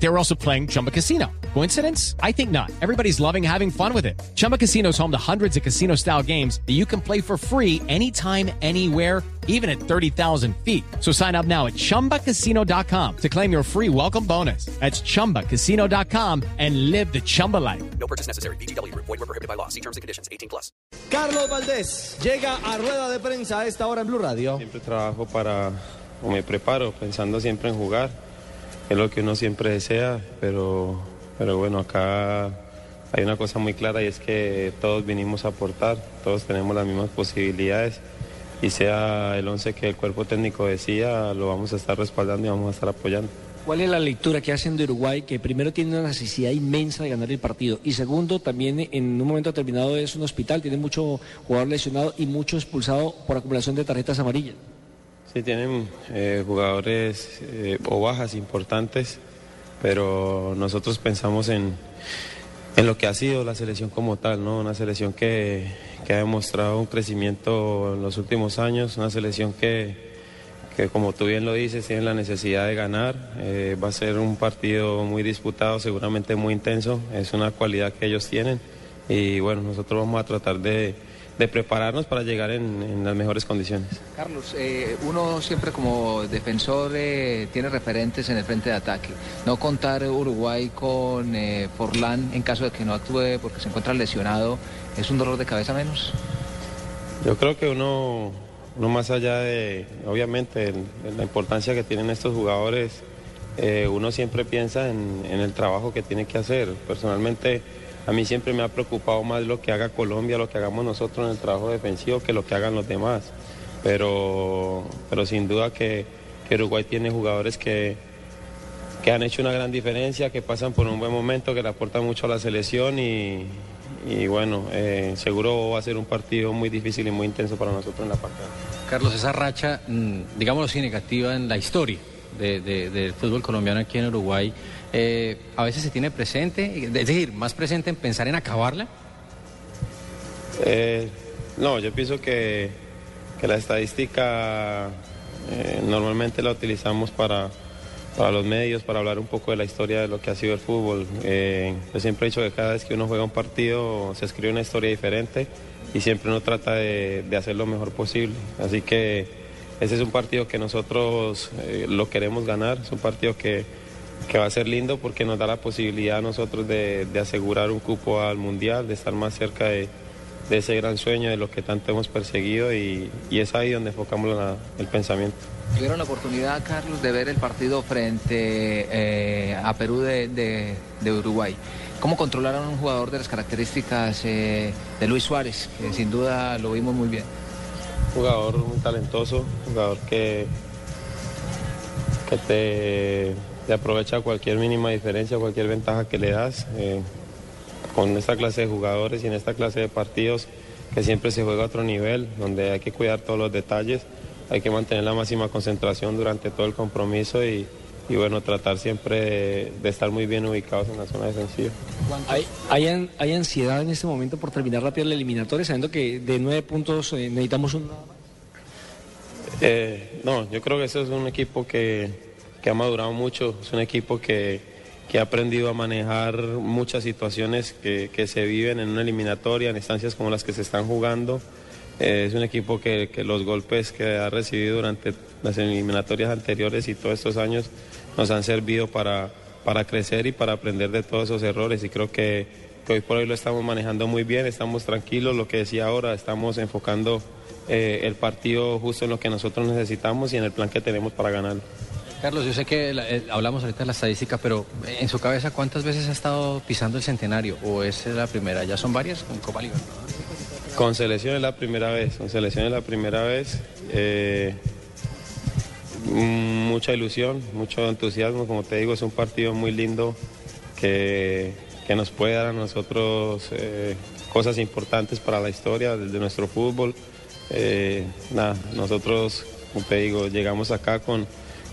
They were also playing Chumba Casino. Coincidence? I think not. Everybody's loving having fun with it. Chumba Casino is home to hundreds of casino style games that you can play for free anytime, anywhere, even at 30,000 feet. So sign up now at chumbacasino.com to claim your free welcome bonus. That's chumbacasino.com and live the Chumba life. No purchase necessary. BGW. Void were prohibited by law. See terms and conditions. 18 plus. Carlos Valdés llega a rueda de prensa a esta hora en Blue Radio. Siempre trabajo para, o me preparo pensando siempre en jugar. Es lo que uno siempre desea, pero, pero bueno, acá hay una cosa muy clara y es que todos vinimos a aportar, todos tenemos las mismas posibilidades y sea el 11 que el cuerpo técnico decía, lo vamos a estar respaldando y vamos a estar apoyando. ¿Cuál es la lectura que hacen de Uruguay? Que primero tiene una necesidad inmensa de ganar el partido y segundo, también en un momento determinado es un hospital, tiene mucho jugador lesionado y mucho expulsado por acumulación de tarjetas amarillas. Sí, tienen eh, jugadores eh, o bajas importantes, pero nosotros pensamos en, en lo que ha sido la selección como tal, ¿no? Una selección que, que ha demostrado un crecimiento en los últimos años, una selección que, que como tú bien lo dices, tiene la necesidad de ganar. Eh, va a ser un partido muy disputado, seguramente muy intenso. Es una cualidad que ellos tienen. Y bueno, nosotros vamos a tratar de, de prepararnos para llegar en, en las mejores condiciones. Carlos, eh, uno siempre como defensor eh, tiene referentes en el frente de ataque. No contar Uruguay con eh, Forlán en caso de que no actúe porque se encuentra lesionado, ¿es un dolor de cabeza menos? Yo creo que uno, uno más allá de, obviamente, en- en la importancia que tienen estos jugadores, eh, uno siempre piensa en, en el trabajo que tiene que hacer. Personalmente, a mí siempre me ha preocupado más lo que haga Colombia, lo que hagamos nosotros en el trabajo defensivo, que lo que hagan los demás. Pero, pero sin duda que, Uruguay tiene jugadores que, que han hecho una gran diferencia, que pasan por un buen momento, que le aportan mucho a la selección y, bueno, eh, seguro va a ser un partido muy difícil y muy intenso para nosotros en la parte. Carlos, esa racha, mm, digámoslo así, negativa en la historia de- de- del fútbol colombiano aquí en Uruguay, eh, a veces se tiene presente, es decir, más presente en pensar en acabarla. Eh, no, yo pienso que, que la estadística eh, normalmente la utilizamos para, para los medios, para hablar un poco de la historia de lo que ha sido el fútbol. Eh, yo siempre he dicho que cada vez que uno juega un partido se escribe una historia diferente y siempre uno trata de, de hacer lo mejor posible. Así que ese es un partido que nosotros lo queremos ganar, es un partido que, que va a ser lindo porque nos da la posibilidad a nosotros de, de asegurar un cupo al Mundial, de estar más cerca de, de ese gran sueño, de lo que tanto hemos perseguido y, y es ahí donde enfocamos la- el pensamiento. ¿Tuvieron la oportunidad, Carlos, de ver el partido frente eh, a Perú de, de- de Uruguay? ¿Cómo controlaron a un jugador de las características eh, de Luis Suárez? Que sin duda lo vimos muy bien. jugador muy talentoso, jugador que, que te, te aprovecha cualquier mínima diferencia, cualquier ventaja que le das. eh, con esta clase de jugadores y en esta clase de partidos que siempre se juega a otro nivel, donde hay que cuidar todos los detalles, hay que mantener la máxima concentración durante todo el compromiso y, y bueno, tratar siempre de, de estar muy bien ubicados en la zona defensiva. ¿Hay, hay, an- hay ansiedad en este momento por terminar rápido la eliminatoria, sabiendo que de nueve puntos eh, necesitamos un... Eh, no, yo creo que eso es un equipo que, ha madurado mucho, es un equipo que, que ha aprendido a manejar muchas situaciones que, que se viven en una eliminatoria, en instancias como las que se están jugando. Eh, es un equipo que, que los golpes que ha recibido durante las eliminatorias anteriores y todos estos años nos han servido para, para crecer y para aprender de todos esos errores y creo que, que hoy por hoy lo estamos manejando muy bien, estamos tranquilos, lo que decía ahora, estamos enfocando eh, el partido justo en lo que nosotros necesitamos y en el plan que tenemos para ganarlo. Carlos, yo sé que eh, hablamos ahorita de la estadística, pero en su cabeza, ¿cuántas veces ha estado pisando el centenario? ¿O es la primera? ¿Ya son varias con Copa Liga? Con selección es la primera vez, con selección es la primera vez. eh, mucha ilusión, mucho entusiasmo, como te digo, es un partido muy lindo que, que nos puede dar a nosotros eh, cosas importantes para la historia de, nuestro fútbol. Nada, nosotros, como te digo, llegamos acá con,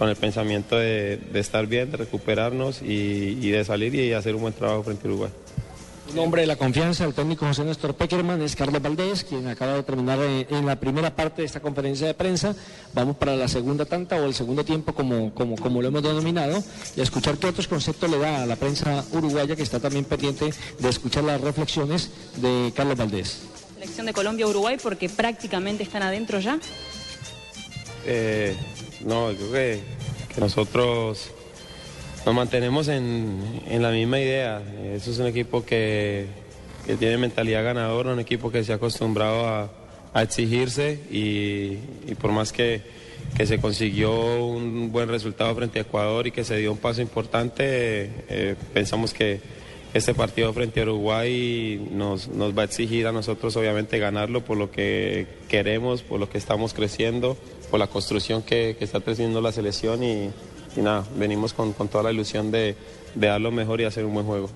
con el pensamiento de, de estar bien, de recuperarnos y, y de salir y hacer un buen trabajo frente a Uruguay. Un hombre de la confianza del técnico José Néstor Peckerman es Carlos Valdés, quien acaba de terminar en, en la primera parte de esta conferencia de prensa. Vamos para la segunda tanta o el segundo tiempo, como, como, como lo hemos denominado, y a escuchar qué otros conceptos le da a la prensa uruguaya, que está también pendiente de escuchar las reflexiones de Carlos Valdés. Selección de Colombia-Uruguay porque prácticamente están adentro ya. Eh, no, yo creo que, nosotros nos mantenemos en, en la misma idea. Eso es un equipo que, que tiene mentalidad ganadora, un equipo que se ha acostumbrado a, exigirse y, y por más que, que se consiguió un buen resultado frente a Ecuador y que se dio un paso importante, eh, pensamos que este partido frente a Uruguay nos, nos va a exigir a nosotros obviamente ganarlo por lo que queremos, por lo que estamos creciendo, por la construcción que, está creciendo la selección y, y nada, venimos con, con toda la ilusión de, de dar lo mejor y hacer un buen juego.